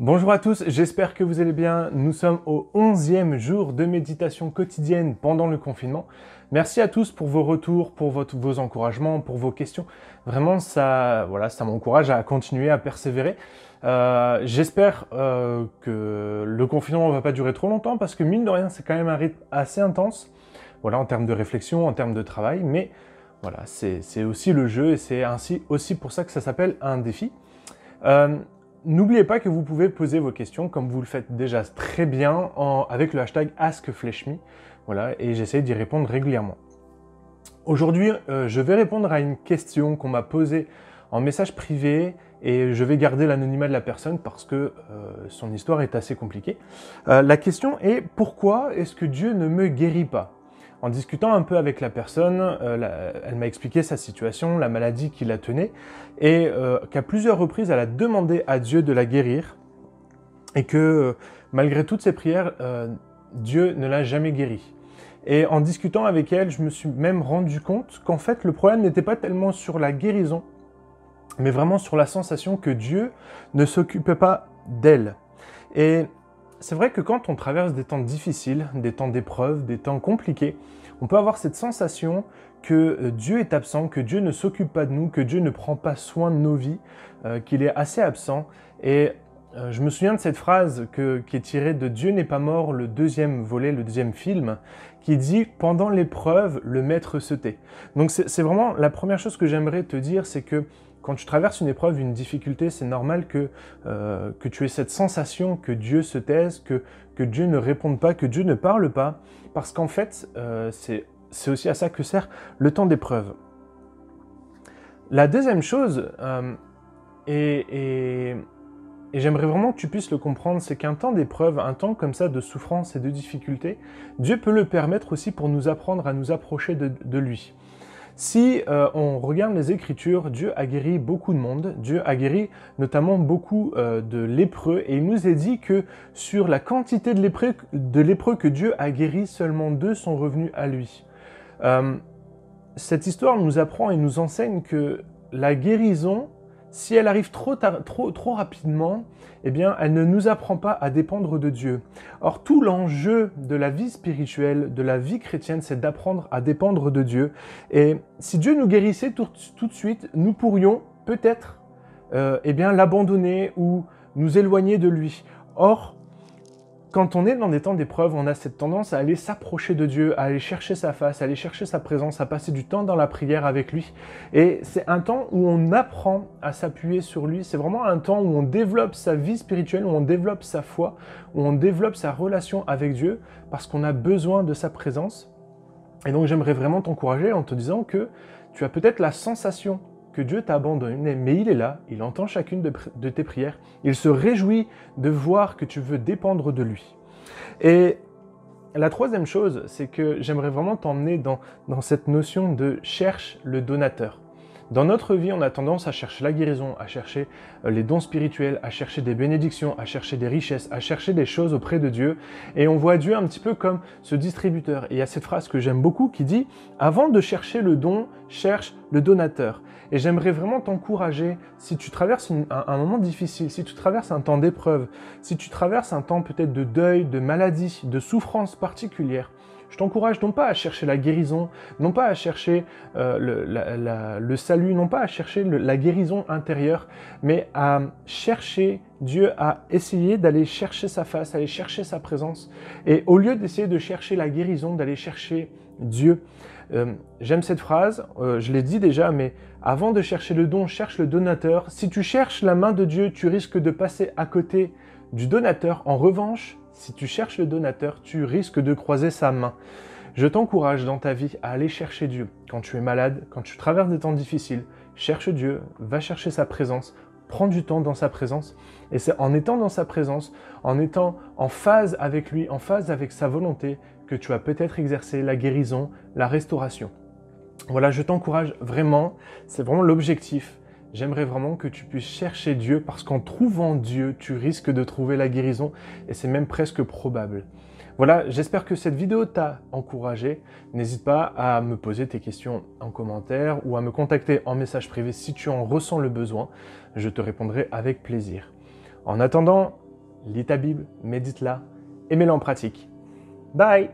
Bonjour à tous, j'espère que vous allez bien. Nous sommes au 11e jour de méditation quotidienne pendant le confinement. Merci à tous pour vos retours, pour vos encouragements, pour vos questions. Vraiment, ça, voilà, ça m'encourage à continuer à persévérer. Euh, j'espère euh, que le confinement ne va pas durer trop longtemps parce que mine de rien, c'est quand même un rythme assez intense. Voilà, en termes de réflexion, en termes de travail, mais voilà, c'est aussi le jeu et c'est ainsi aussi pour ça que ça s'appelle un défi. Euh, N'oubliez pas que vous pouvez poser vos questions comme vous le faites déjà très bien avec le hashtag AskFleshMe. Voilà, et j'essaie d'y répondre régulièrement. Aujourd'hui, euh, je vais répondre à une question qu'on m'a posée en message privé et je vais garder l'anonymat de la personne parce que euh, son histoire est assez compliquée. Euh, la question est pourquoi est-ce que Dieu ne me guérit pas? En discutant un peu avec la personne, euh, elle m'a expliqué sa situation, la maladie qui la tenait, et euh, qu'à plusieurs reprises, elle a demandé à Dieu de la guérir, et que euh, malgré toutes ses prières, Dieu ne l'a jamais guérie. Et en discutant avec elle, je me suis même rendu compte qu'en fait, le problème n'était pas tellement sur la guérison, mais vraiment sur la sensation que Dieu ne s'occupait pas d'elle. Et c'est vrai que quand on traverse des temps difficiles, des temps d'épreuve, des temps compliqués, on peut avoir cette sensation que euh, Dieu est absent, que Dieu ne s'occupe pas de nous, que Dieu ne prend pas soin de nos vies, euh, qu'il est assez absent. Et euh, je me souviens de cette phrase qui est tirée de Dieu n'est pas mort, le deuxième volet, le deuxième film, qui dit Pendant l'épreuve, le maître se tait. Donc c'est vraiment la première chose que j'aimerais te dire, c'est que quand tu traverses une épreuve, une difficulté, c'est normal que, euh, tu aies cette sensation que Dieu se taise, que, Dieu ne réponde pas, que Dieu ne parle pas, parce qu'en fait, euh, c'est aussi à ça que sert le temps d'épreuve. La deuxième chose, euh, et, j'aimerais vraiment que tu puisses le comprendre, c'est qu'un temps d'épreuve, un temps comme ça de souffrance et de difficulté, Dieu peut le permettre aussi pour nous apprendre à nous approcher de lui. Si euh, on regarde les Écritures, Dieu a guéri beaucoup de monde, Dieu a guéri notamment beaucoup euh, de lépreux, et il nous est dit que sur la quantité de lépreux, que Dieu a guéri, seulement deux sont revenus à lui. Euh, cette histoire nous apprend et nous enseigne que la guérison si elle arrive trop, trop, trop rapidement, eh bien, elle ne nous apprend pas à dépendre de Dieu. Or, tout l'enjeu de la vie spirituelle, de la vie chrétienne, c'est d'apprendre à dépendre de Dieu. Et si Dieu nous guérissait tout, de suite, nous pourrions peut-être euh, eh bien, l'abandonner ou nous éloigner de lui. Or, quand on est dans des temps d'épreuve, on a cette tendance à aller s'approcher de Dieu, à aller chercher sa face, à aller chercher sa présence, à passer du temps dans la prière avec lui. Et c'est un temps où on apprend à s'appuyer sur lui. C'est vraiment un temps où on développe sa vie spirituelle, où on développe sa foi, où on développe sa relation avec Dieu, parce qu'on a besoin de sa présence. Et donc j'aimerais vraiment t'encourager en te disant que tu as peut-être la sensation Dieu t'a abandonné, mais il est là, il entend chacune de, tes prières, il se réjouit de voir que tu veux dépendre de lui. Et la troisième chose, c'est que j'aimerais vraiment t'emmener dans cette notion de cherche le donateur. Dans notre vie, on a tendance à chercher la guérison, à chercher euh, les dons spirituels, à chercher des bénédictions, à chercher des richesses, à chercher des choses auprès de Dieu. Et on voit Dieu un petit peu comme ce distributeur. Et il y a cette phrase que j'aime beaucoup qui dit, avant de chercher le don, cherche le donateur. Et j'aimerais vraiment t'encourager, si tu traverses un, moment difficile, si tu traverses un temps d'épreuve, si tu traverses un temps peut-être de deuil, de maladie, de souffrance particulière, je t'encourage non pas à chercher la guérison, non pas à chercher euh, le, salut, non pas à chercher la guérison intérieure, mais à chercher Dieu, à essayer d'aller chercher sa face, aller chercher sa présence. Et au lieu d'essayer de chercher la guérison, d'aller chercher Dieu. Euh, j'aime cette phrase, euh, je l'ai dit déjà, mais avant de chercher le don, cherche le donateur. Si tu cherches la main de Dieu, tu risques de passer à côté du donateur. En revanche, si tu cherches le donateur, tu risques de croiser sa main. Je t'encourage dans ta vie à aller chercher Dieu. Quand tu es malade, quand tu traverses des temps difficiles, cherche Dieu, va chercher sa présence, prends du temps dans sa présence. Et c'est en étant dans sa présence, en étant en phase avec lui, en phase avec sa volonté, que tu vas peut-être exercer la guérison, la restauration. Voilà, je t'encourage vraiment, c'est vraiment l'objectif J'aimerais vraiment que tu puisses chercher Dieu parce qu'en trouvant Dieu, tu risques de trouver la guérison et c'est même presque probable. Voilà, j'espère que cette vidéo t'a encouragé. N'hésite pas à me poser tes questions en commentaire ou à me contacter en message privé si tu en ressens le besoin. Je te répondrai avec plaisir. En attendant, lis ta Bible, médite-la et mets-la en pratique. Bye